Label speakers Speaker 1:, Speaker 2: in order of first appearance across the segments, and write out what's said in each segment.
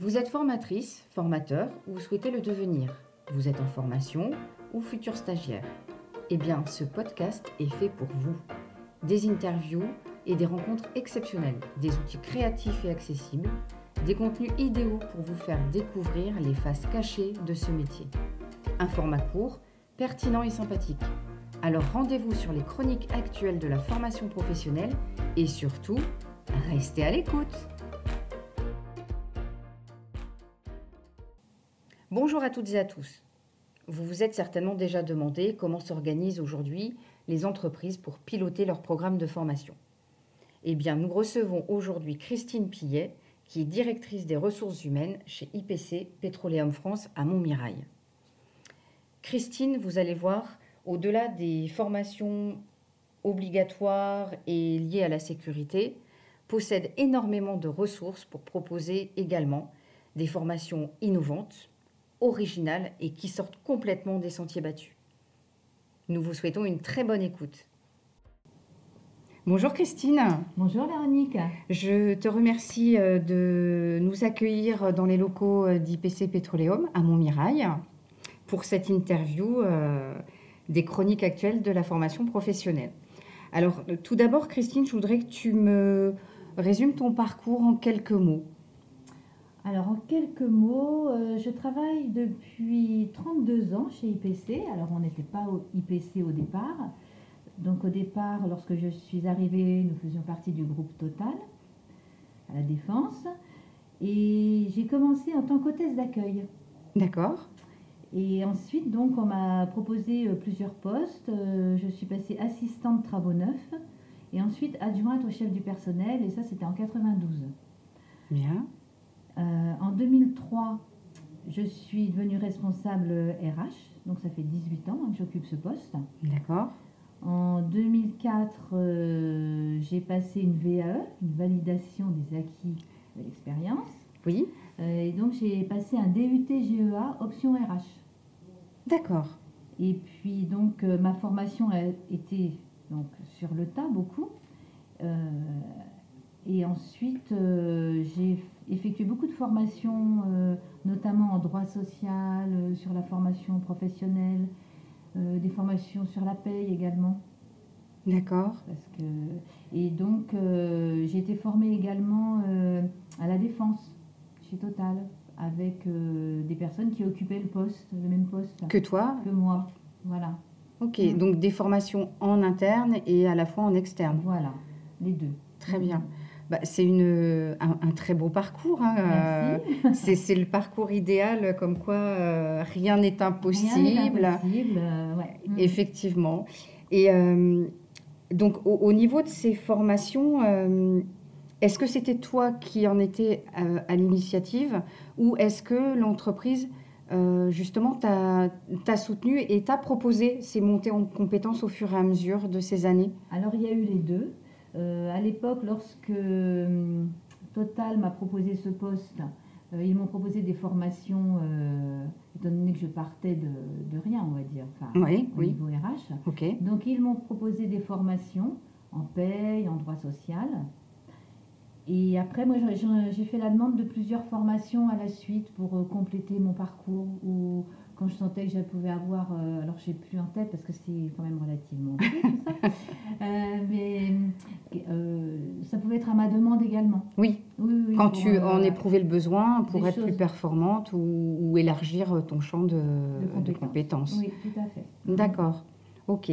Speaker 1: Vous êtes formatrice, formateur ou souhaitez le devenir Vous êtes en formation ou futur stagiaire Eh bien, ce podcast est fait pour vous. Des interviews et des rencontres exceptionnelles, des outils créatifs et accessibles, des contenus idéaux pour vous faire découvrir les faces cachées de ce métier. Un format court, pertinent et sympathique. Alors rendez-vous sur les chroniques actuelles de la formation professionnelle et surtout, restez à l'écoute. Bonjour à toutes et à tous. Vous vous êtes certainement déjà demandé comment s'organisent aujourd'hui les entreprises pour piloter leur programme de formation. Eh bien, nous recevons aujourd'hui Christine Pillet, qui est directrice des ressources humaines chez IPC Pétroléum France à Montmirail. Christine, vous allez voir, au-delà des formations obligatoires et liées à la sécurité, possède énormément de ressources pour proposer également des formations innovantes, originales et qui sortent complètement des sentiers battus. Nous vous souhaitons une très bonne écoute. Bonjour Christine.
Speaker 2: Bonjour Véronique.
Speaker 1: Je te remercie euh, de nous accueillir dans les locaux euh, d'IPC Pétroléum à Montmirail pour cette interview euh, des chroniques actuelles de la formation professionnelle. Alors tout d'abord Christine, je voudrais que tu me résumes ton parcours en quelques mots.
Speaker 2: Alors en quelques mots, je travaille depuis 32 ans chez IPC. Alors on n'était pas au IPC au départ. Donc au départ, lorsque je suis arrivée, nous faisions partie du groupe Total à la Défense. Et j'ai commencé en tant qu'hôtesse d'accueil.
Speaker 1: D'accord.
Speaker 2: Et ensuite, donc, on m'a proposé euh, plusieurs postes. Euh, je suis passée assistante travaux neufs et ensuite adjointe au chef du personnel. Et ça, c'était en 92.
Speaker 1: Bien.
Speaker 2: Euh, en 2003, je suis devenue responsable RH. Donc, ça fait 18 ans que j'occupe ce poste.
Speaker 1: D'accord.
Speaker 2: En 2004, euh, j'ai passé une VAE, une validation des acquis de l'expérience.
Speaker 1: Oui.
Speaker 2: Euh, et donc j'ai passé un DUT GEA option RH.
Speaker 1: D'accord.
Speaker 2: Et puis donc euh, ma formation a été donc sur le tas beaucoup. et ensuite j'ai effectué beaucoup de formations, notamment en droit social, sur la formation professionnelle, euh, des formations sur la paye également.
Speaker 1: D'accord.
Speaker 2: Parce que, et donc, euh, j'ai été formée également euh, à la défense chez Total avec des personnes qui occupaient le poste, le même poste.
Speaker 1: Que toi
Speaker 2: Que moi, voilà.
Speaker 1: Ok, donc des formations en interne et à la fois en externe.
Speaker 2: Voilà, les deux.
Speaker 1: Très bien. Bah, c'est une, un, très beau parcours.
Speaker 2: Hein.
Speaker 1: c'est, le parcours idéal, comme quoi euh, rien n'est impossible.
Speaker 2: Rien n'est impossible, euh,
Speaker 1: mm. Effectivement. Et euh, donc, au, niveau de ces formations, est-ce que c'était toi qui en étais à l'initiative ou est-ce que l'entreprise, justement, t'a, soutenu et t'a proposé ces montées en compétences au fur et à mesure de ces années?
Speaker 2: Alors, il y a eu les deux. Euh, à l'époque, lorsque euh, Total m'a proposé ce poste, euh, ils m'ont proposé des formations, étant donné que je partais de, rien, on va dire, enfin, au niveau RH. Donc, ils m'ont proposé des formations en paye, en droit social. Et après, moi, j'ai fait la demande de plusieurs formations à la suite pour compléter mon parcours ou quand je sentais que je pouvais avoir, euh, alors je n'ai plus en tête parce que c'est quand même relativement ça, euh, mais euh, ça pouvait être à ma demande également.
Speaker 1: Oui, quand tu en éprouvais le besoin pour être plus performante ou, élargir ton champ de, compétences.
Speaker 2: Oui, tout à fait.
Speaker 1: D'accord, ok.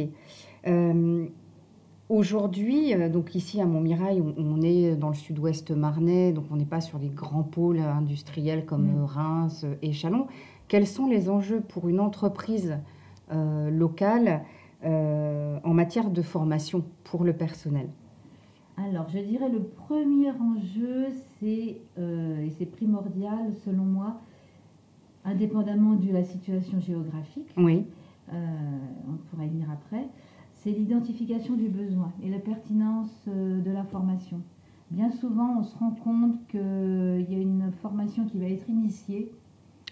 Speaker 1: Aujourd'hui, donc ici à Montmirail, on, est dans le sud-ouest marnais, donc on n'est pas sur les grands pôles industriels comme mm. Reims et Chalon. Quels sont les enjeux pour une entreprise euh, locale euh, en matière de formation pour le personnel?
Speaker 2: Alors, je dirais le premier enjeu, c'est, euh, et c'est primordial selon moi, indépendamment de la situation géographique,
Speaker 1: oui.
Speaker 2: on pourra y venir après, c'est l'identification du besoin et la pertinence de la formation. Bien souvent, on se rend compte qu'il y a une formation qui va être initiée.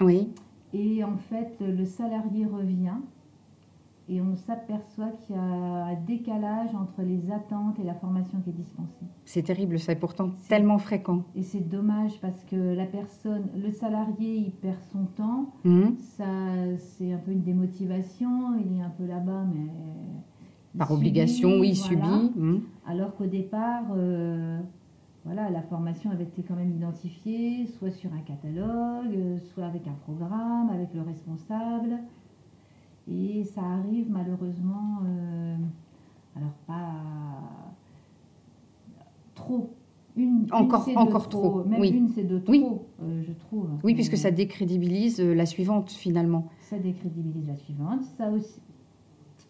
Speaker 1: Oui.
Speaker 2: Et en fait, le salarié revient et on s'aperçoit qu'il y a un décalage entre les attentes et la formation qui est dispensée.
Speaker 1: C'est terrible, ça est pourtant tellement fréquent.
Speaker 2: Et c'est dommage parce que la personne, le salarié, il perd son temps.
Speaker 1: Mhm.
Speaker 2: Ça, c'est un peu une démotivation. Il est un peu là-bas, mais
Speaker 1: Par obligation, oui,
Speaker 2: voilà.
Speaker 1: subi. Mhm.
Speaker 2: Alors qu'au départ, euh, voilà, la formation avait été quand même identifiée, soit sur un catalogue, euh, soit avec un programme, avec le responsable. Et ça arrive malheureusement, euh, alors pas trop. Une,
Speaker 1: Encore- encore trop,
Speaker 2: Même
Speaker 1: oui.
Speaker 2: une, c'est de trop,
Speaker 1: Oui.
Speaker 2: euh, je trouve.
Speaker 1: Oui, puisque ça décrédibilise la suivante finalement.
Speaker 2: ça décrédibilise la suivante. Ça aussi,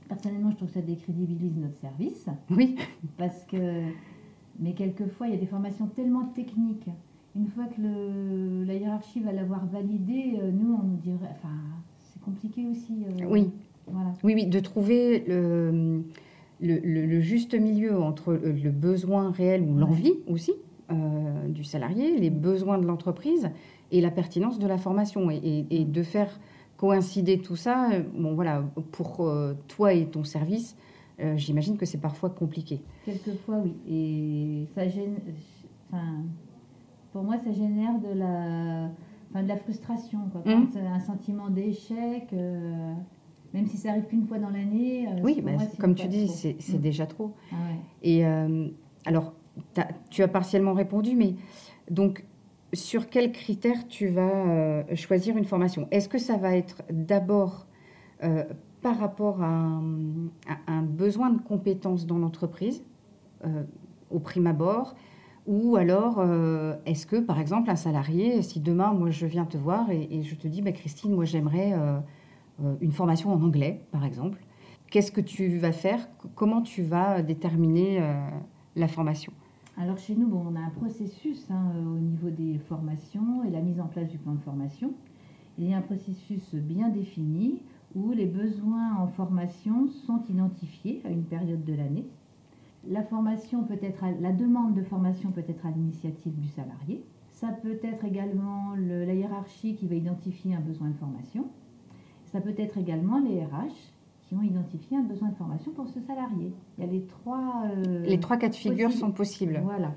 Speaker 2: personnellement, je trouve que ça décrédibilise notre service.
Speaker 1: Oui,
Speaker 2: Parce que, mais quelquefois, il y a des formations tellement techniques. Une fois que le, la hiérarchie va l'avoir validé, euh, nous, on nous dirait. Enfin, c'est compliqué aussi. euh,
Speaker 1: oui.
Speaker 2: Voilà.
Speaker 1: Oui, oui, de trouver le, le, le- le juste milieu entre le, besoin réel ou l'envie aussi euh, du salarié, les besoins de l'entreprise et la pertinence de la formation. Et, et- et de faire coïncider tout ça, bon voilà, pour euh, toi et ton service, euh, j'imagine que c'est parfois compliqué.
Speaker 2: Quelquefois, oui. Et ça gêne. Enfin, pour moi, ça génère de la, enfin, de la frustration. Quoi. C'est un sentiment d'échec, euh, même si ça arrive qu'une fois dans l'année. euh,
Speaker 1: Oui, bah,
Speaker 2: moi,
Speaker 1: comme tu dis, c'est c'est
Speaker 2: Mm.
Speaker 1: déjà trop.
Speaker 2: Ah ouais.
Speaker 1: Et euh, alors, tu as partiellement répondu, mais donc, sur quels critères tu vas choisir une formation? Est-ce que ça va être d'abord par rapport à un, besoin de compétences dans l'entreprise, euh, au prime abord ou alors, euh, est-ce que, par exemple, un salarié, si demain, moi, je viens te voir et, je te dis, bah, Christine, moi, j'aimerais euh, une formation en anglais, par exemple, qu'est-ce que tu vas faire? Comment tu vas déterminer la formation?
Speaker 2: Alors chez nous, bon, on a un processus hein, au niveau des formations et la mise en place du plan de formation. Il y a un processus bien défini où les besoins en formation sont identifiés à une période de l'année. La formation peut être, à- la demande de formation peut être à l'initiative du salarié. Ça peut être également le- la hiérarchie qui va identifier un besoin de formation. Ça peut être également les RH qui ont identifié un besoin de formation pour ce salarié. Il y a les trois. euh,
Speaker 1: Les trois cas de figure sont possibles.
Speaker 2: voilà.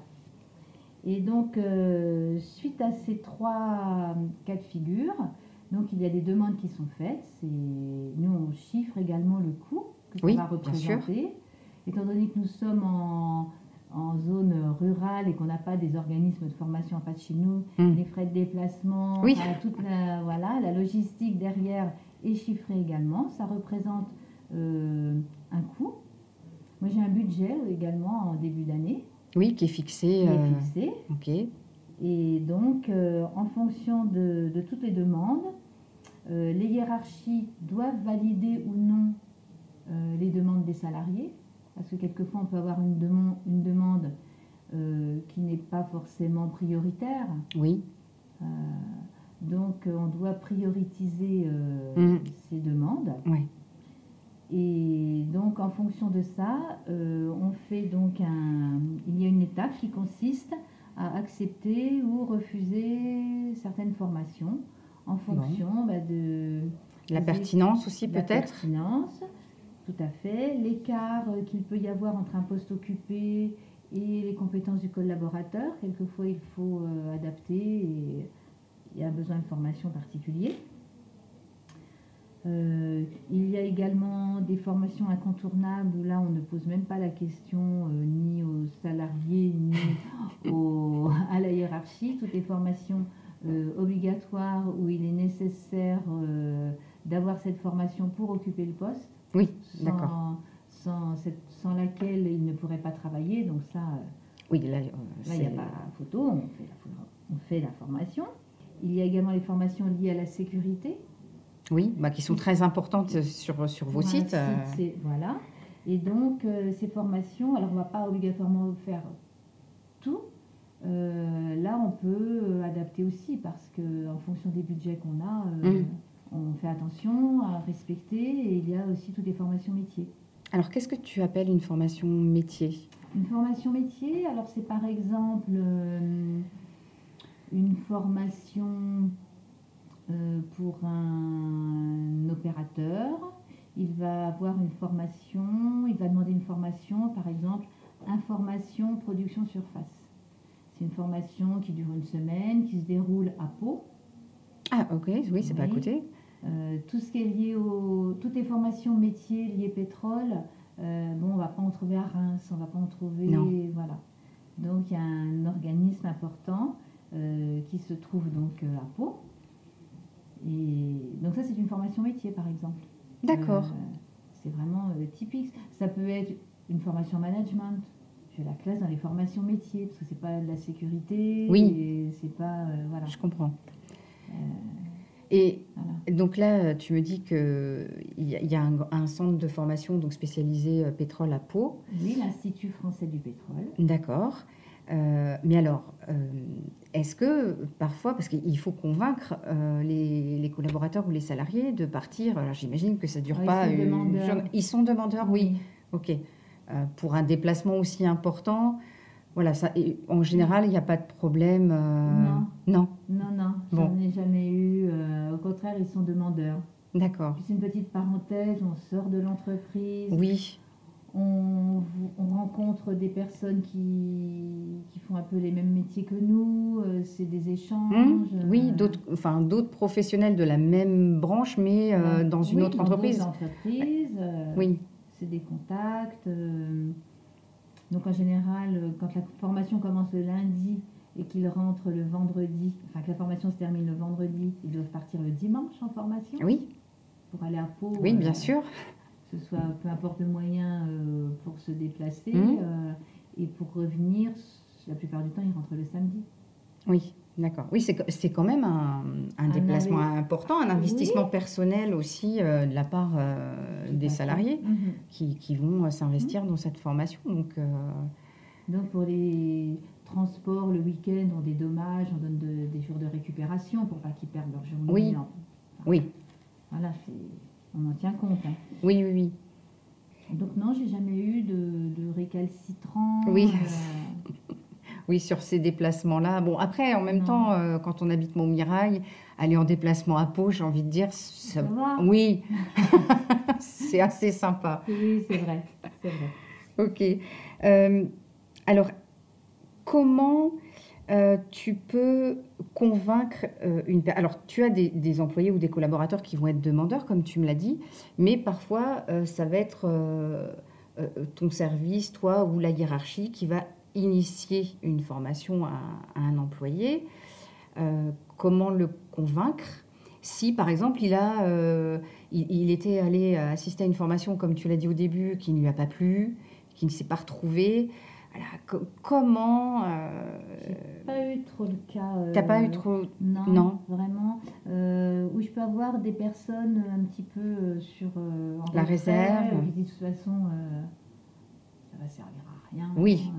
Speaker 2: Et donc, euh, suite à ces trois euh, cas de figure, donc il y a des demandes qui sont faites. Nous, on chiffre également le coût que ça
Speaker 1: Oui,
Speaker 2: va représenter. Étant donné que nous sommes en, en zone rurale et qu'on n'a pas des organismes de formation en face de chez nous,
Speaker 1: Mm.
Speaker 2: les frais de déplacement,
Speaker 1: Oui.
Speaker 2: enfin, toute la, voilà, la logistique derrière est chiffrée également. Ça représente euh, un coût. Moi, j'ai un budget également en début d'année
Speaker 1: Oui, qui est fixé.
Speaker 2: qui est
Speaker 1: euh,
Speaker 2: fixé. Et donc, euh, en fonction de, de toutes les demandes, euh, les hiérarchies doivent valider ou non euh, les demandes des salariés. Parce que quelquefois, on peut avoir une, demande- une demande qui n'est pas forcément prioritaire.
Speaker 1: Oui.
Speaker 2: Donc, on doit prioriser euh,
Speaker 1: Mhm.
Speaker 2: ces demandes.
Speaker 1: Ouais.
Speaker 2: Et donc, en fonction de ça, on fait donc un. Il y a une étape qui consiste à accepter ou refuser certaines formations en fonction bah, de
Speaker 1: La
Speaker 2: Des-
Speaker 1: pertinence aussi,
Speaker 2: la
Speaker 1: peut-être
Speaker 2: pertinence, tout à fait, l'écart euh, qu'il peut y avoir entre un poste occupé et les compétences du collaborateur. Quelquefois, il faut euh, adapter et il y a besoin de formation particulière. Euh, il y a également des formations incontournables où là on ne pose même pas la question euh, ni aux salariés ni au- à la hiérarchie. Toutes les formations euh, obligatoires où il est nécessaire d'avoir cette formation pour occuper le poste.
Speaker 1: Oui,
Speaker 2: sans-
Speaker 1: d'accord.
Speaker 2: Sans, laquelle il ne pourrait pas travailler. Donc ça,
Speaker 1: Oui, là,
Speaker 2: il n'y a pas photo, on fait, la, on fait la formation. Il y a également les formations liées à la sécurité.
Speaker 1: Oui, bah, qui sont très importantes sur, sur vos sites. euh,
Speaker 2: voilà. Et donc, euh, ces formations, alors on ne va pas obligatoirement faire tout. Euh, là, on peut euh, adapter aussi parce qu'en fonction des budgets qu'on a, euh,
Speaker 1: Mm.
Speaker 2: on fait attention à respecter et il y a aussi toutes les formations métiers.
Speaker 1: Alors, qu'est-ce que tu appelles une formation métier?
Speaker 2: Une formation métier, alors c'est par exemple euh, une formation euh, pour un opérateur. il va avoir une formation, il va demander une formation, par exemple, information, production surface. C'est une formation qui dure une semaine, qui se déroule à Pau.
Speaker 1: Ah, ok, oui, c'est pas à côté.
Speaker 2: Euh, tout ce qui est lié au, toutes les formations métiers liées pétrole, euh, bon, on va pas en trouver à Reims, on va pas en trouver,
Speaker 1: Non.
Speaker 2: voilà. Donc il y a un organisme important euh, qui se trouve donc euh, à Pau. Et donc ça c'est une formation métier par exemple.
Speaker 1: D'accord.
Speaker 2: Euh, c'est vraiment euh, typique. Ça peut être une formation management. Je la classe dans les formations métiers parce que c'est pas de la sécurité.
Speaker 1: Oui.
Speaker 2: C'est pas euh, voilà.
Speaker 1: Je comprends. Et
Speaker 2: voilà.
Speaker 1: donc là, tu me dis qu'il y a, il y a un, un centre de formation donc spécialisé pétrole à Pau.
Speaker 2: Oui, l'Institut français du pétrole.
Speaker 1: D'accord. Euh, mais alors, euh, est-ce que parfois, parce qu'il faut convaincre euh, les, les collaborateurs ou les salariés de partir, alors j'imagine que ça ne dure
Speaker 2: Ah, ils
Speaker 1: pas
Speaker 2: sont demandeurs.
Speaker 1: journée- Ils sont demandeurs, oui. Ok. Euh, pour un déplacement aussi important, voilà, ça, et en général, il n'y a pas de problème. euh,
Speaker 2: Non.
Speaker 1: Non,
Speaker 2: Non, non,
Speaker 1: Bon.
Speaker 2: j'en ai jamais eu. euh, au contraire, ils sont demandeurs.
Speaker 1: d'accord.
Speaker 2: Juste une petite parenthèse, on sort de l'entreprise,
Speaker 1: Oui,
Speaker 2: on rencontre des personnes qui, qui font un peu les mêmes métiers que nous, euh, c'est des échanges.
Speaker 1: Hum, oui,
Speaker 2: euh,
Speaker 1: d'autres, enfin, d'autres professionnels de la même branche, mais euh, dans une
Speaker 2: Oui,
Speaker 1: autre
Speaker 2: dans
Speaker 1: entreprise.
Speaker 2: euh,
Speaker 1: Oui,
Speaker 2: c'est des contacts. donc en général, quand la formation commence le lundi et qu'ils rentrent le vendredi, enfin que la formation se termine le vendredi, ils doivent partir le dimanche en formation
Speaker 1: oui,
Speaker 2: pour aller à Pau.
Speaker 1: oui, bien sûr.
Speaker 2: Ce soit peu importe le moyen euh, pour se déplacer
Speaker 1: Mhm.
Speaker 2: euh, et pour revenir, la plupart du temps, ils rentrent le samedi.
Speaker 1: Oui, d'accord. Oui, c'est quand même un, un déplacement important, un investissement personnel aussi euh, de la part des salariés
Speaker 2: Mhm.
Speaker 1: qui, qui vont s'investir dans cette formation. Donc,
Speaker 2: Donc pour les transports, le week-end, on dédommage, on donne de- des jours de récupération pour pas qu'ils perdent leur journée.
Speaker 1: Oui. oui,
Speaker 2: Voilà, c'est- on en tient compte. hein.
Speaker 1: oui, oui, oui.
Speaker 2: Donc non, j'ai jamais eu de, de récalcitrant.
Speaker 1: Oui.
Speaker 2: euh,
Speaker 1: Oui, sur ces déplacements-là. Bon, après, en même
Speaker 2: Non.
Speaker 1: temps, euh, quand on habite Montmirail, aller en déplacement à Pau, j'ai envie de dire, ça-
Speaker 2: Ça va.
Speaker 1: oui, c'est assez sympa.
Speaker 2: Oui, c'est vrai, c'est vrai.
Speaker 1: Ok. Euh, alors, comment euh, tu peux convaincre euh, une personne Alors, tu as des, employés ou des collaborateurs qui vont être demandeurs, comme tu me l'as dit, mais parfois, euh, ça va être ton service, toi ou la hiérarchie, qui va initier une formation à, un employé. Comment le convaincre? Si, par exemple, il, a, il était allé assister à une formation, comme tu l'as dit au début, qui ne lui a pas plu, qui ne s'est pas retrouvé. Voilà, co- comment euh,
Speaker 2: Pas eu trop le cas. euh,
Speaker 1: T'as pas eu trop
Speaker 2: Non,
Speaker 1: Non.
Speaker 2: vraiment. Euh, où je peux avoir des personnes un petit peu sur en
Speaker 1: La réserve.
Speaker 2: qui disent de toute façon ça va servir à rien.
Speaker 1: Oui.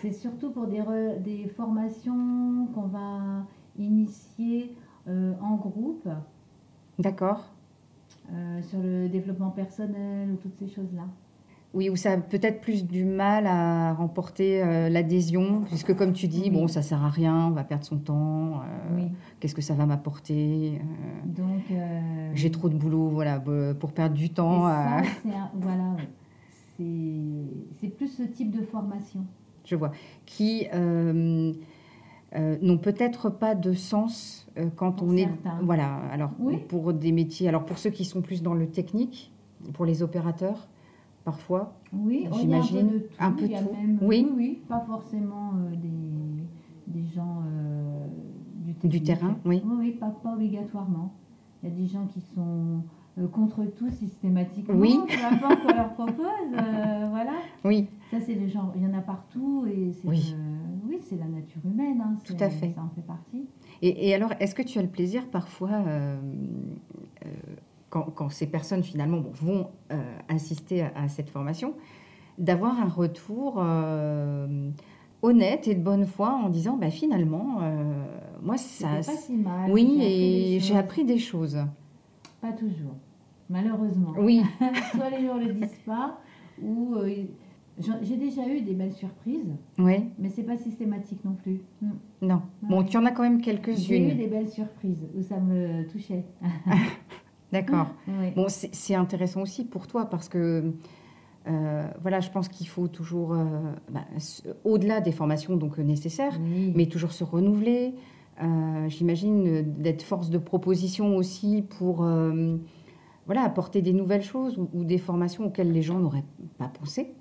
Speaker 2: C'est surtout pour des, re- des formations qu'on va initier en groupe
Speaker 1: D'accord.
Speaker 2: euh, sur le développement personnel ou toutes ces choses-là.
Speaker 1: Oui, ou ça a peut-être plus du mal à remporter euh, l'adhésion, puisque comme tu dis,
Speaker 2: Oui.
Speaker 1: bon, ça sert à rien, on va perdre son temps, euh,
Speaker 2: oui.
Speaker 1: qu'est-ce que ça va m'apporter euh,
Speaker 2: Donc.
Speaker 1: J'ai trop de boulot, voilà, pour perdre du temps.
Speaker 2: ça, un- voilà, c'est plus ce type de formation.
Speaker 1: je vois, qui n'ont peut-être pas de sens quand
Speaker 2: Pour
Speaker 1: on est.
Speaker 2: certains.
Speaker 1: Voilà, alors
Speaker 2: Oui.
Speaker 1: pour des métiers, alors pour ceux qui sont plus dans le technique, pour les opérateurs, parfois.
Speaker 2: Oui,
Speaker 1: J'imagine, un
Speaker 2: un
Speaker 1: peu
Speaker 2: peu de tout. y a
Speaker 1: tout.
Speaker 2: même-
Speaker 1: Oui.
Speaker 2: oui, oui, pas forcément euh, des, des gens euh, du,
Speaker 1: Du terrain, oui.
Speaker 2: Oui, oui, pas, pas obligatoirement. Il y a des gens qui sont euh, contre tout systématiquement.
Speaker 1: Oui.
Speaker 2: Peu importe qu'on leur propose, euh, voilà.
Speaker 1: Oui,
Speaker 2: Ça, c'est les gens. Il y en a partout et c'est
Speaker 1: Oui.
Speaker 2: oui, c'est la nature humaine. hein,
Speaker 1: Tout à fait.
Speaker 2: Ça en fait partie.
Speaker 1: Et, et alors, est-ce que tu as le plaisir parfois, quand, quand ces personnes finalement bon, vont euh, assister à, à cette formation, d'avoir un retour euh, honnête et de bonne foi en disant, bah, finalement, euh, moi, ça...
Speaker 2: Pas si mal.
Speaker 1: Oui,
Speaker 2: j'ai appris des
Speaker 1: et j'ai
Speaker 2: choses.
Speaker 1: appris des choses.
Speaker 2: Pas toujours, malheureusement.
Speaker 1: Oui,
Speaker 2: Soit les gens le disent pas, ou euh, j'ai déjà eu des belles surprises,
Speaker 1: oui,
Speaker 2: mais c'est pas systématique non plus. Mm.
Speaker 1: non. Bon, tu en as quand même
Speaker 2: J'ai eu
Speaker 1: quelques-unes.
Speaker 2: des belles surprises où ça me touchait.
Speaker 1: D'accord.
Speaker 2: Oui.
Speaker 1: Bon, c'est intéressant aussi pour toi parce que, euh, voilà, je pense qu'il faut toujours, euh, bah, au-delà des formations donc euh, nécessaires,
Speaker 2: Oui.
Speaker 1: mais toujours se renouveler. Euh, J'imagine d'être force de proposition aussi pour, voilà, apporter des nouvelles choses ou, ou des formations auxquelles les gens n'auraient pas pensé.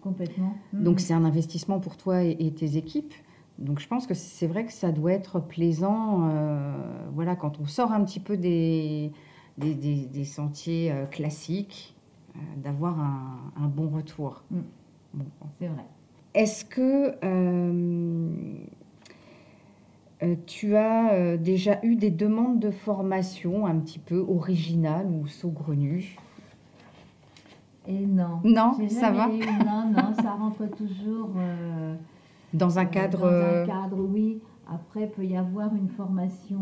Speaker 2: Complètement.
Speaker 1: Donc
Speaker 2: Mhm.
Speaker 1: c'est un investissement pour toi et, et tes équipes. Donc je pense que c'est vrai que ça doit être plaisant, voilà, quand on sort un petit peu des, des, des- des sentiers euh, classiques, euh, d'avoir un, un bon retour.
Speaker 2: Mm.
Speaker 1: Bon.
Speaker 2: C'est vrai.
Speaker 1: Est-ce que euh, tu as euh, déjà eu des demandes de formation un petit peu originales ou saugrenues?
Speaker 2: Et non.
Speaker 1: Non, ça va
Speaker 2: eu- Non, non, ça rentre toujours euh,
Speaker 1: Dans un cadre...
Speaker 2: Dans un cadre, oui. Après, peut y avoir une formation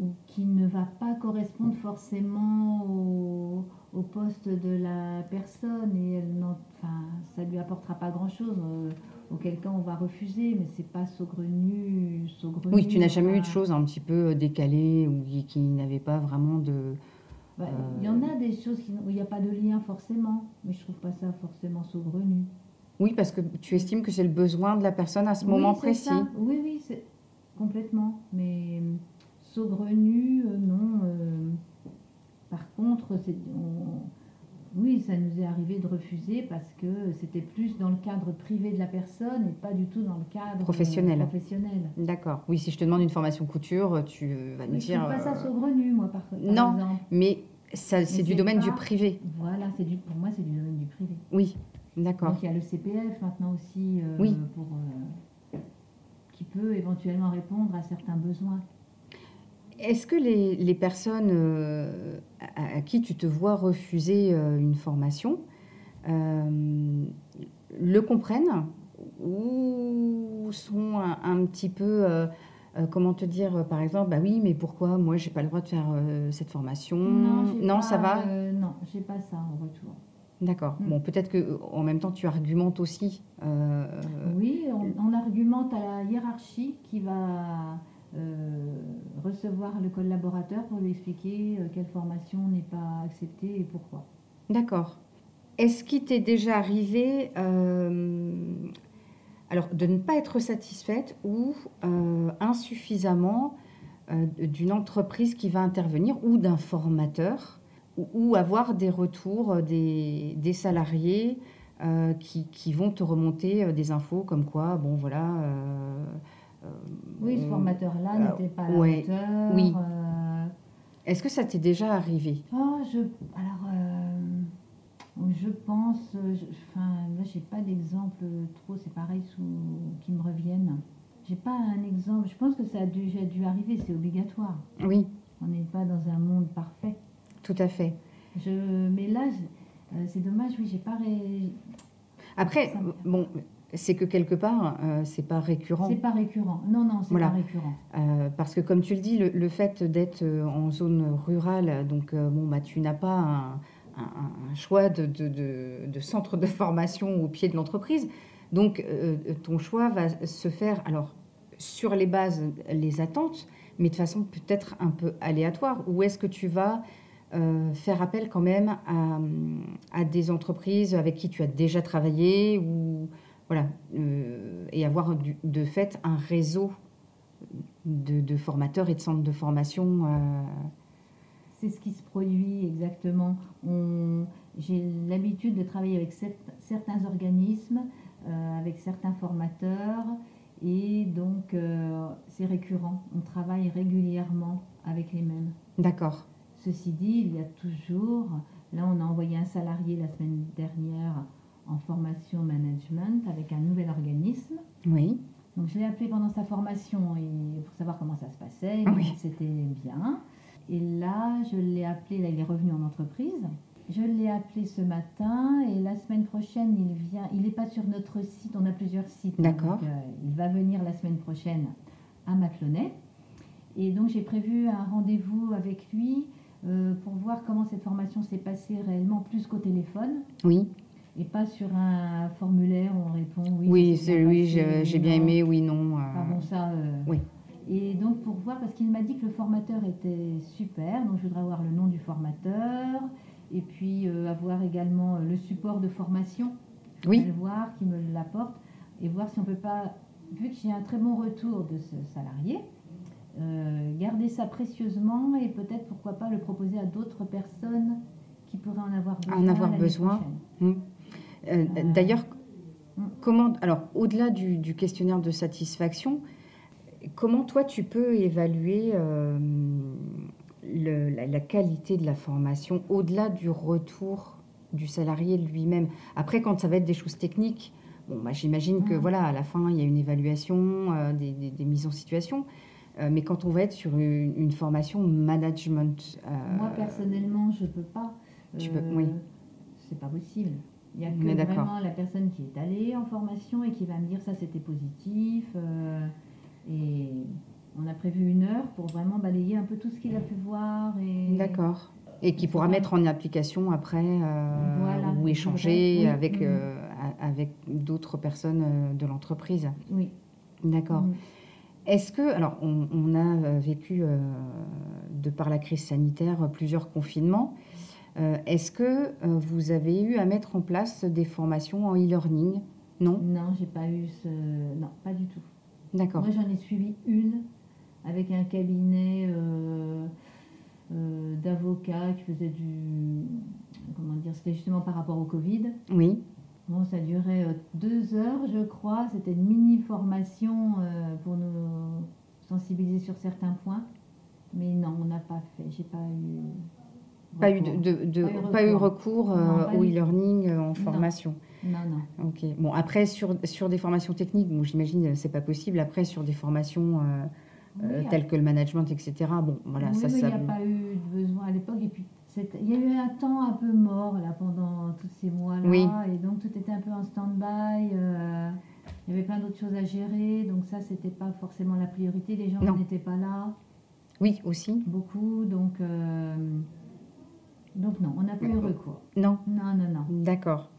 Speaker 2: ou qui ne va pas correspondre forcément au, au poste de la personne et elle enfin, ça lui apportera pas grand-chose. euh, auquel cas on va refuser, mais c'est pas saugrenu, saugrenu.
Speaker 1: Oui, tu n'as jamais eu de choses un petit peu euh, décalées ou qui, n'avaient pas vraiment de...
Speaker 2: bah,
Speaker 1: Euh,
Speaker 2: Il y en a des choses où il n'y a pas de lien forcément, mais je trouve pas ça forcément saugrenu.
Speaker 1: Oui, parce que tu estimes que c'est le besoin de la personne à ce
Speaker 2: Oui,
Speaker 1: moment précis.
Speaker 2: ça. Oui, oui, complètement. Mais saugrenu, euh, non. euh, par contre, on- oui, ça nous est arrivé de refuser parce que c'était plus dans le cadre privé de la personne et pas du tout dans le cadre euh,
Speaker 1: Professionnel.
Speaker 2: professionnel.
Speaker 1: D'accord. Oui, si je te demande une formation couture, tu vas me
Speaker 2: Mais je
Speaker 1: dire...
Speaker 2: trouve pas ça saugrenu, moi, par, par
Speaker 1: non.
Speaker 2: exemple.
Speaker 1: Mais c'est du domaine du privé.
Speaker 2: Voilà, c'est du, pour moi, c'est du domaine du privé.
Speaker 1: Oui, d'accord.
Speaker 2: Donc il y a le CPF maintenant aussi euh,
Speaker 1: Oui.
Speaker 2: pour, euh, qui peut éventuellement répondre à certains besoins.
Speaker 1: Est-ce que les, les personnes euh, à, à qui tu te vois refuser euh, une formation euh, le comprennent ou sont un, un petit peu, comment te dire, par exemple, bah oui, mais pourquoi moi j'ai pas le droit de faire cette formation?
Speaker 2: Pas,
Speaker 1: ça va?
Speaker 2: Non, j'ai pas ça en retour.
Speaker 1: D'accord.
Speaker 2: Mm.
Speaker 1: Bon, peut-être que en même temps tu argumentes aussi.
Speaker 2: Oui, on, on argumente à la hiérarchie qui va recevoir le collaborateur pour lui expliquer euh, quelle formation n'est pas acceptée et pourquoi.
Speaker 1: D'accord. Est-ce qu'il t'est déjà arrivé euh, alors, de ne pas être satisfaite ou euh, insuffisamment euh, d'une entreprise qui va intervenir ou d'un formateur ou, avoir des retours euh, des, des salariés euh, qui, qui vont te remonter euh, des infos comme quoi, bon voilà. Euh,
Speaker 2: Oui, ce
Speaker 1: on-
Speaker 2: formateur-là
Speaker 1: euh,
Speaker 2: n'était pas à la
Speaker 1: ouais,
Speaker 2: hauteur.
Speaker 1: oui.
Speaker 2: euh,
Speaker 1: Est-ce que ça t'est déjà arrivé?
Speaker 2: Oh, je, alors, je pense, je- enfin, là, j'ai pas d'exemple trop, c'est pareil, sous, qui me reviennent. J'ai pas un exemple. Je pense que ça a déjà dû arriver, c'est obligatoire.
Speaker 1: Oui,
Speaker 2: On n'est pas dans un monde parfait.
Speaker 1: tout à fait.
Speaker 2: Je, mais là, je- euh, c'est dommage, oui, j'ai pas. ré-
Speaker 1: Après, bon, c'est que quelque part, euh, c'est pas récurrent.
Speaker 2: C'est pas récurrent. Non, non, c'est
Speaker 1: Voilà.
Speaker 2: pas récurrent.
Speaker 1: Euh, parce que comme tu le dis, le, le fait d'être euh, en zone rurale, donc euh, bon, bah, tu n'as pas un, un- un choix de, de- de- de centre de formation au pied de l'entreprise. Donc ton choix va se faire alors sur les bases, les attentes, mais de façon peut-être un peu aléatoire. Ou est-ce que tu vas euh, faire appel quand même à, à des entreprises avec qui tu as déjà travaillé ou voilà euh, et avoir du- de fait un réseau de, de formateurs et de centres de formation. euh,
Speaker 2: C'est ce qui se produit exactement. J'ai l'habitude de travailler avec cer- certains organismes, euh, avec certains formateurs, et donc c'est récurrent. On travaille régulièrement avec les mêmes.
Speaker 1: D'accord.
Speaker 2: Ceci dit, il y a toujours, là on a envoyé un salarié la semaine dernière en formation management avec un nouvel organisme.
Speaker 1: Oui.
Speaker 2: Donc je l'ai appelé pendant sa formation et pour savoir comment ça se passait.
Speaker 1: Oui.
Speaker 2: c'était bien. Et là, je l'ai appelé, là il est revenu en entreprise. Je l'ai appelé ce matin et la semaine prochaine, il vient. Il n'est pas sur notre site, on a plusieurs sites.
Speaker 1: D'accord.
Speaker 2: euh, il va venir la semaine prochaine à Maclonnet. Et donc j'ai prévu un rendez-vous avec lui euh, pour voir comment cette formation s'est passée réellement, plus qu'au téléphone.
Speaker 1: Oui.
Speaker 2: Et pas sur un formulaire où on répond oui.
Speaker 1: Oui,
Speaker 2: passé,
Speaker 1: j'ai bien aimé, oui, non. euh,
Speaker 2: Ah bon, ça. euh,
Speaker 1: Oui.
Speaker 2: Et donc pour voir, parce qu'il m'a dit que le formateur était super, donc je voudrais avoir le nom du formateur, et puis euh, avoir également euh, le support de formation,
Speaker 1: Oui.
Speaker 2: le voir, qui me l'apporte, et voir si on peut pas, vu que j'ai un très bon retour de ce salarié, garder ça précieusement et peut-être pourquoi pas le proposer à d'autres personnes qui pourraient en avoir besoin.
Speaker 1: En avoir besoin. Euh, D'ailleurs,
Speaker 2: mm.
Speaker 1: comment, alors au-delà du, du questionnaire de satisfaction, comment toi tu peux évaluer euh, le- la, la qualité de la formation au-delà du retour du salarié lui-même? Après, quand ça va être des choses techniques, bon, bah, j'imagine que voilà, à la fin, il y a une évaluation, euh, des, des- des mises en situation. Mais quand on va être sur une, une formation management,
Speaker 2: Moi personnellement, je peux pas.
Speaker 1: Tu peux- oui.
Speaker 2: C'est pas possible. Il y a que vraiment la personne qui est allée en formation et qui va me dire ça c'était positif. euh, et on a prévu une heure pour vraiment balayer un peu tout ce qu'il a pu voir. Et...
Speaker 1: D'accord. Et qui pourra mettre en application après euh,
Speaker 2: Voilà.
Speaker 1: ou échanger
Speaker 2: Oui.
Speaker 1: avec, euh, avec d'autres personnes de l'entreprise.
Speaker 2: Oui.
Speaker 1: D'accord. Est-ce que, alors on, on a vécu, de par la crise sanitaire, plusieurs confinements. Euh, Est-ce que euh, vous avez eu à mettre en place des formations en e-learning? Non?
Speaker 2: Non, j'ai pas eu ce. Non, pas du tout.
Speaker 1: D'accord.
Speaker 2: Moi, j'en ai suivi une avec un cabinet euh, d'avocats qui faisait du. Comment dire C'était justement par rapport au Covid.
Speaker 1: Oui.
Speaker 2: Bon, ça durait deux heures, je crois. C'était une mini formation euh, pour nous sensibiliser sur certains points. Mais non, on n'a pas fait. J'ai pas eu.
Speaker 1: Pas eu,
Speaker 2: recours.
Speaker 1: de, de- de-
Speaker 2: Pas eu
Speaker 1: pas eu
Speaker 2: recours.
Speaker 1: euh,
Speaker 2: Non, pas
Speaker 1: au e-learning euh, en formation.
Speaker 2: Non, non.
Speaker 1: Ok. Bon, après, sur, sur des formations techniques, bon, j'imagine que c'est pas possible. Après, sur des formations euh, euh, telles que le management, etc., bon, voilà,
Speaker 2: oui,
Speaker 1: ça,
Speaker 2: il n'y a pas eu de besoin à l'époque. Et puis, il y a eu un temps un peu mort là, pendant tous ces mois-là.
Speaker 1: Oui.
Speaker 2: Et donc, tout était un peu en stand-by. euh, il y avait plein d'autres choses à gérer. Donc, ça, c'était pas forcément la priorité. Les gens n'étaient pas là,
Speaker 1: Oui, aussi.
Speaker 2: beaucoup. Donc, euh, donc non, on n'a pas eu recours.
Speaker 1: Non,
Speaker 2: Non, non, non.
Speaker 1: d'accord.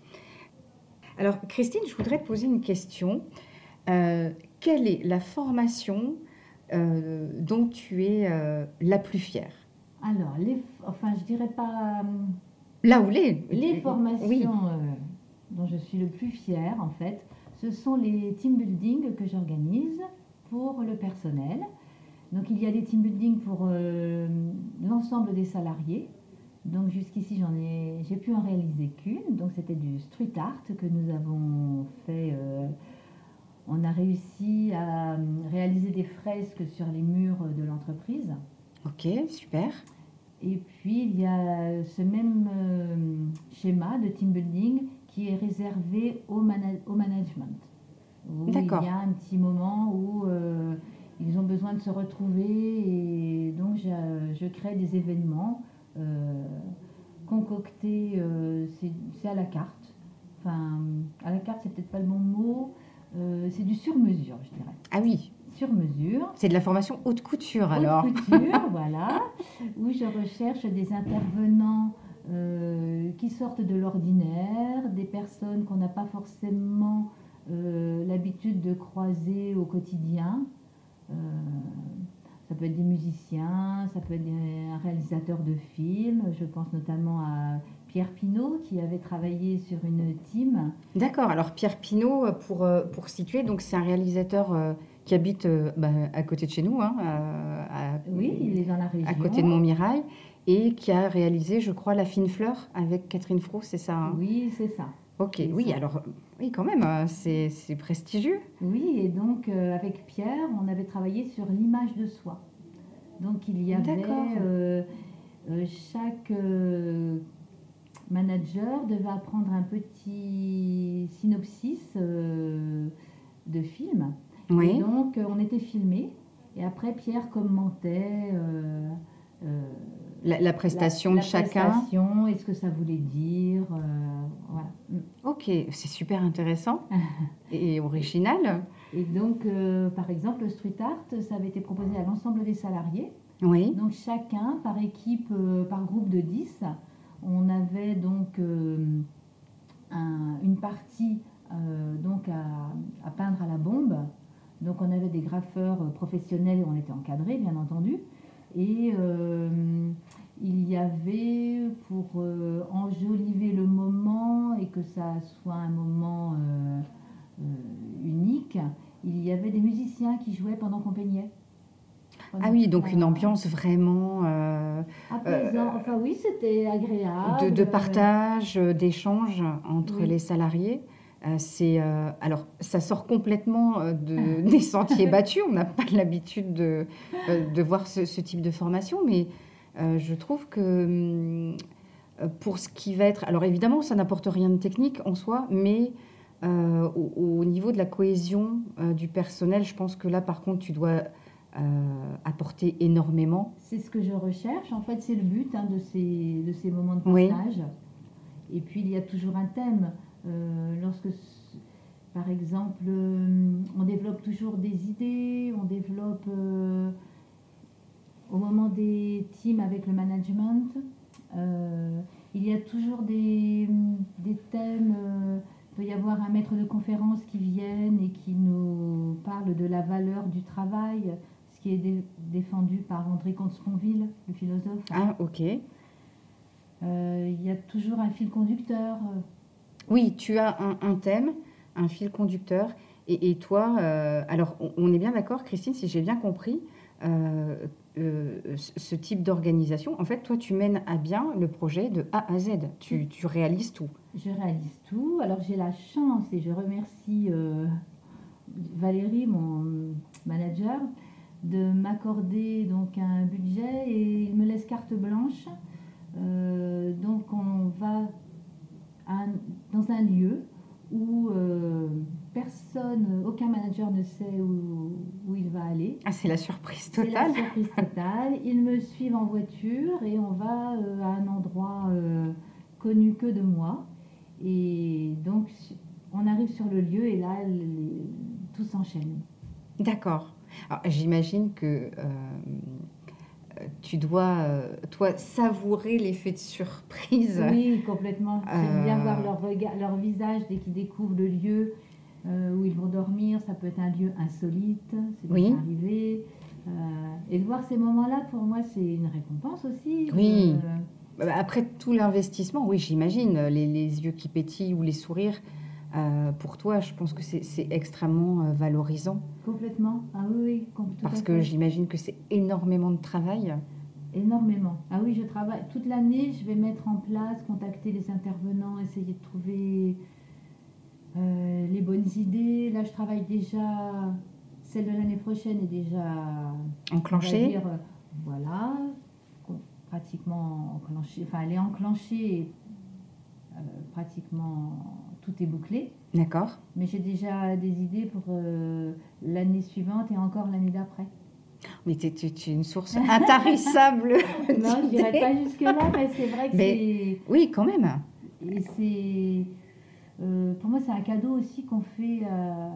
Speaker 1: Alors, Christine, je voudrais te poser une question. Euh, quelle est la formation euh, dont tu es euh, la plus fière?
Speaker 2: Alors, les, enfin, je dirais pas.
Speaker 1: Là où les
Speaker 2: Les formations
Speaker 1: Oui.
Speaker 2: dont je suis le plus fière, en fait, ce sont les team building que j'organise pour le personnel. Donc, il y a des team building pour euh, l'ensemble des salariés. Donc, jusqu'ici, j'en ai, j'ai pu en réaliser qu'une. Donc, c'était du street art que nous avons fait. euh, on a réussi à euh, réaliser des fresques sur les murs de l'entreprise.
Speaker 1: Ok, super.
Speaker 2: Et puis, il y a ce même euh, schéma de team building qui est réservé au, mana- au management. Où il y
Speaker 1: D'accord.
Speaker 2: a un petit moment où euh, ils ont besoin de se retrouver et donc je, je crée des événements euh, concoctés, euh, c'est à la carte. Enfin, à la carte, c'est peut-être pas le bon mot. euh, c'est du sur-mesure, je dirais.
Speaker 1: Ah oui,
Speaker 2: Sur-mesure.
Speaker 1: c'est de la formation haute couture
Speaker 2: Haute
Speaker 1: alors.
Speaker 2: couture, voilà, où je recherche des intervenants euh, qui sortent de l'ordinaire, des personnes qu'on n'a pas forcément euh, l'habitude de croiser au quotidien. Euh, ça peut être des musiciens, ça peut être des- un réalisateur de films. Je pense notamment à Pierre Pinault qui avait travaillé sur une team.
Speaker 1: D'accord. Alors Pierre Pinault, euh, pour, euh, pour situer, donc c'est un réalisateur euh, qui habite euh, bah, à côté de chez nous, hein, à,
Speaker 2: Oui, il est dans la région.
Speaker 1: à côté de Montmirail, et qui a réalisé, je crois, La Fine Fleur avec Catherine Fro, c'est ça hein?
Speaker 2: Oui, c'est ça.
Speaker 1: Ok, oui, alors, oui, quand même, euh, c'est prestigieux.
Speaker 2: Oui, et donc euh, avec Pierre, on avait travaillé sur l'image de soi. Donc il y avait euh, euh, chaque euh, manager devait apprendre un petit synopsis de film. Et
Speaker 1: Oui,
Speaker 2: donc euh, on était filmé et après Pierre commentait
Speaker 1: la, la prestation
Speaker 2: la-
Speaker 1: de
Speaker 2: la
Speaker 1: chacun.
Speaker 2: prestation et ce que ça voulait dire. euh, voilà.
Speaker 1: Ok, c'est super intéressant et original.
Speaker 2: Et donc, euh, par exemple, le street art, ça avait été proposé à l'ensemble des salariés.
Speaker 1: Oui,
Speaker 2: Donc, chacun, par équipe, euh, par groupe de 10, on avait donc un- une partie donc à, à peindre à la bombe. Donc on avait des graffeurs professionnels, on était encadrés bien entendu. Et il y avait, pour enjoliver le moment et que ça soit un moment unique, il y avait des musiciens qui jouaient pendant qu'on peignait.
Speaker 1: Ah oui, donc une ambiance vraiment...
Speaker 2: Euh, Apaisant. enfin oui, c'était agréable.
Speaker 1: De, partage, d'échange entre les salariés. Euh, c'est alors ça sort complètement de, des sentiers battus. On n'a pas l'habitude de, de voir ce, type de formation, mais je trouve que pour ce qui va être, alors évidemment, ça n'apporte rien de technique en soi, mais au, au, niveau de la cohésion du personnel, je pense que là, par contre, tu dois euh, apporter énormément.
Speaker 2: C'est ce que je recherche. En fait, c'est le but hein, de, ces, de ces moments de partage. Et puis, il y a toujours un thème. Euh, lorsque, par exemple, euh, on développe toujours des idées, on développe au moment des teams avec le management, il y a toujours des, des thèmes. il peut y avoir un maître de conférence qui vienne et qui nous parle de la valeur du travail, qui est défendu par André Comte-Sponville, le philosophe.
Speaker 1: Ah, ok.
Speaker 2: Euh, il y a toujours un fil conducteur.
Speaker 1: Oui, tu as un, thème, un fil conducteur. Et, toi, euh, alors on, est bien d'accord, Christine, si j'ai bien compris, euh, ce type d'organisation, en fait, toi, tu mènes à bien le projet de A à Z. Tu, tu réalises tout.
Speaker 2: Je réalise tout. Alors j'ai la chance et je remercie Valérie, mon manager, de m'accorder donc un budget et il me laisse carte blanche. Euh, donc on va dans un lieu où euh, personne, aucun manager ne sait où, où il va aller.
Speaker 1: Ah, c'est la surprise totale.
Speaker 2: C'est la surprise totale. Ils me suivent en voiture et on va euh, à un endroit connu que de moi. Et donc on arrive sur le lieu et là tout s'enchaîne.
Speaker 1: D'accord. J'imagine que euh, tu dois, euh, toi, savourer l'effet de surprise.
Speaker 2: Oui, complètement. J'aime bien voir leur, regard, leur visage dès qu'ils découvrent le lieu euh, où ils vont dormir. Ça peut être un lieu insolite, c'est oui. arrivé. et de voir ces moments-là, pour moi, c'est une récompense aussi.
Speaker 1: Oui. Après tout l'investissement, oui, j'imagine, les, les, yeux qui pétillent ou les sourires. Euh, pour toi, je pense que c'est extrêmement euh, valorisant.
Speaker 2: Complètement. Ah oui, oui.
Speaker 1: Parce que j'imagine que c'est énormément de travail.
Speaker 2: Énormément. Ah oui, je travaille toute l'année. Je vais mettre en place, contacter les intervenants, essayer de trouver euh, les bonnes idées. Là, je travaille déjà. Celle de l'année prochaine est déjà
Speaker 1: enclenchée.
Speaker 2: voilà, pratiquement enclenchée. Enfin, elle est enclenchée, pratiquement tout est bouclé.
Speaker 1: D'accord.
Speaker 2: Mais j'ai déjà des idées pour euh, l'année suivante et encore l'année d'après.
Speaker 1: Mais tu es, une source intarissable.
Speaker 2: non, je dirais pas jusque-là, mais c'est vrai que c'est.
Speaker 1: Oui, quand même.
Speaker 2: Et c'est. Euh, pour moi, c'est un cadeau aussi qu'on fait euh,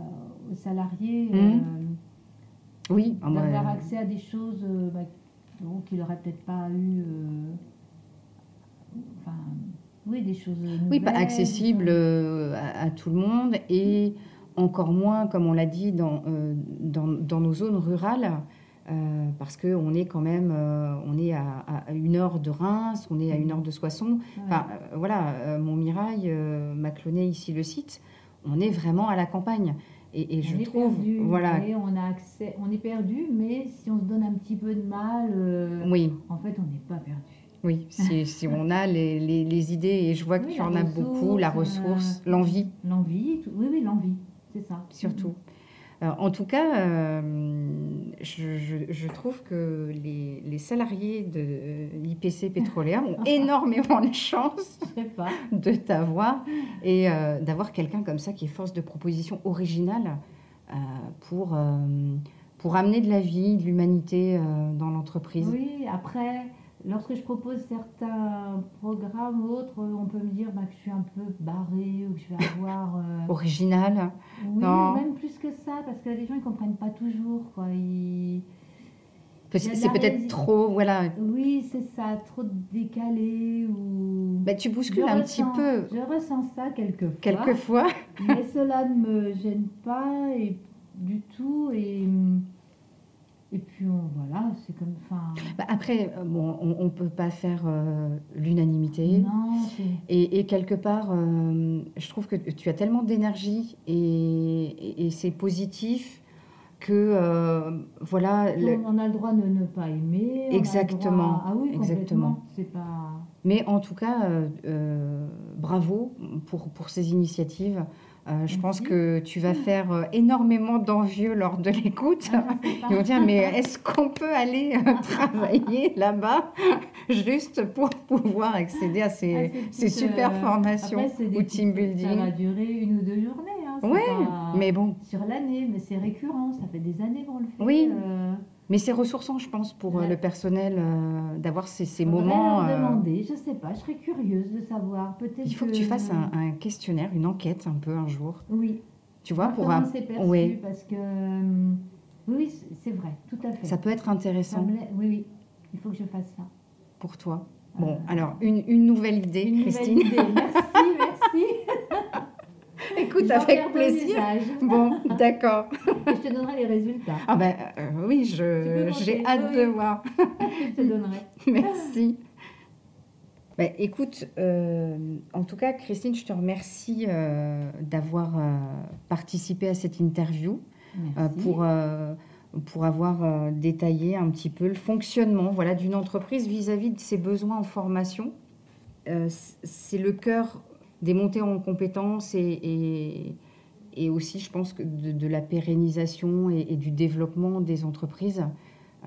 Speaker 2: aux salariés.
Speaker 1: Mmh. oui,
Speaker 2: d'avoir accès à des choses bah, qu'il n'aurait peut-être pas eu. enfin oui, des choses
Speaker 1: Oui, pas accessibles euh, à, tout le monde et encore moins, comme on l'a dit, dans, euh, dans, dans, nos zones rurales. Euh, parce qu'on est quand même on est à, une heure de Reims, on est à une heure de Soissons. Enfin, voilà, Montmirail, Maclonnet, ici le site, on est vraiment à la campagne. Et, je trouve, voilà.
Speaker 2: on, a accès, on est perdu, mais si on se donne un petit peu de mal,
Speaker 1: oui.
Speaker 2: en fait, on n'est pas perdu.
Speaker 1: Oui, si, si on a les, les, idées, et je vois que tu en as beaucoup, la ressource, euh, l'envie.
Speaker 2: L'envie, oui, oui, l'envie, c'est ça.
Speaker 1: Surtout. Euh, en tout cas, euh, je, je, trouve que les, les salariés de l'IPC Pétrolière ont énormément de chance de t'avoir et d'avoir quelqu'un comme ça qui est force de proposition originale pour, pour amener de la vie, de l'humanité dans l'entreprise.
Speaker 2: Oui, après Lorsque je propose certains programmes ou autres, on peut me dire bah, que je suis un peu barrée ou que je vais avoir...
Speaker 1: Euh, Original
Speaker 2: Oui, même plus que ça, parce que les gens ne comprennent pas toujours. Quoi.
Speaker 1: C'est peut-être trop, voilà.
Speaker 2: Oui, c'est ça, trop décalé ou...
Speaker 1: Bah, tu bouscules un petit peu.
Speaker 2: Je ressens ça quelquefois.
Speaker 1: Quelquefois.
Speaker 2: mais cela ne me gêne pas et du tout. Et, et puis on- voilà, c'est comme. Enfin,
Speaker 1: Bah, après, euh, bon, on ne peut pas faire euh, l'unanimité.
Speaker 2: non.
Speaker 1: Et, et quelque part, euh, je trouve que tu as tellement d'énergie et, et- et c'est positif que, euh, voilà. le-
Speaker 2: On a le droit de ne pas aimer. le
Speaker 1: Exactement,
Speaker 2: Ah oui,
Speaker 1: exactement.
Speaker 2: pas.
Speaker 1: Mais en tout cas, bravo pour, pour ces initiatives. Euh, je pense
Speaker 2: Merci.
Speaker 1: que tu vas faire euh, énormément d'envieux lors de l'écoute.
Speaker 2: Ah.
Speaker 1: Ils vont dire, mais est-ce qu'on peut aller euh, travailler là-bas juste pour pouvoir accéder à ces,
Speaker 2: Ah,
Speaker 1: ces super formations
Speaker 2: après,
Speaker 1: ou team
Speaker 2: Ça va
Speaker 1: building
Speaker 2: durer une ou deux journées. Hein, pas-
Speaker 1: mais bon,
Speaker 2: Sur l'année, mais c'est récurrent. Ça fait des années qu'on le fait.
Speaker 1: Oui. Mais c'est ressourçant, je pense, pour euh,
Speaker 2: Ouais.
Speaker 1: le personnel euh, d'avoir ces, ces moments.
Speaker 2: leur
Speaker 1: euh,
Speaker 2: demander. Je sais pas. Je serais curieuse de savoir. Peut-être.
Speaker 1: il faut que tu fasses un, un questionnaire, une enquête un peu un jour.
Speaker 2: Oui.
Speaker 1: Tu vois, pour un-
Speaker 2: perçu
Speaker 1: ouais.
Speaker 2: Parce que oui, oui, c'est- vrai, tout à fait.
Speaker 1: ça peut être intéressant
Speaker 2: oui, oui. Il faut que je fasse ça.
Speaker 1: pour toi. Bon,
Speaker 2: Euh,
Speaker 1: alors une, une nouvelle idée,
Speaker 2: Une
Speaker 1: Christine.
Speaker 2: nouvelle idée. Merci, merci.
Speaker 1: Écoute, avec plaisir. Bon, d'accord.
Speaker 2: Je te donnerai les résultats.
Speaker 1: Ah ben euh, oui, je- j'ai hâte
Speaker 2: oui.
Speaker 1: de voir.
Speaker 2: Je te donnerai.
Speaker 1: Merci. Ben, écoute, euh, en tout cas, Christine, je te remercie euh, d'avoir participé à cette interview, pour, pour avoir euh, détaillé un petit peu le fonctionnement voilà, d'une entreprise vis-à-vis de ses besoins en formation. Euh, C'est le cœur des montées en compétences et, aussi, je pense, que de, la pérennisation et, du développement des entreprises,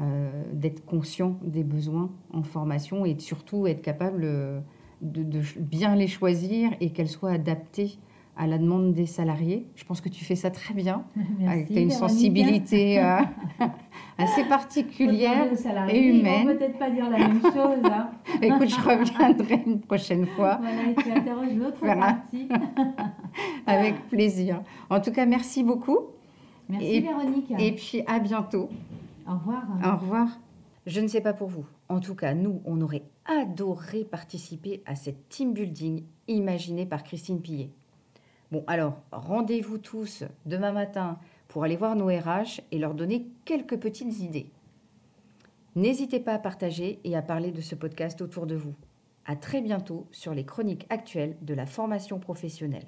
Speaker 1: euh, d'être conscient des besoins en formation et surtout être capable euh, de, bien les choisir et qu'elles soient adaptées à la demande des salariés. Je pense que tu fais ça très bien.
Speaker 2: Merci.
Speaker 1: Tu as une sensibilité euh, assez particulière. et humaine.
Speaker 2: peut-être pas dire la même chose. Hein.
Speaker 1: Écoute, je reviendrai une prochaine fois
Speaker 2: Voilà, et tu interroges l'autre
Speaker 1: Voilà.
Speaker 2: partie.
Speaker 1: avec plaisir. En tout cas, merci beaucoup.
Speaker 2: Merci
Speaker 1: Et-
Speaker 2: Véronique.
Speaker 1: Et puis à bientôt.
Speaker 2: Au revoir.
Speaker 1: Au revoir. Je ne sais pas pour vous. En tout cas, nous, on aurait adoré participer à cette team building imaginée par Christine Pillet. Bon, alors, rendez-vous tous demain matin pour aller voir nos RH et leur donner quelques petites idées. N'hésitez pas à partager et à parler de ce podcast autour de vous. À très bientôt sur les chroniques actuelles de la formation professionnelle.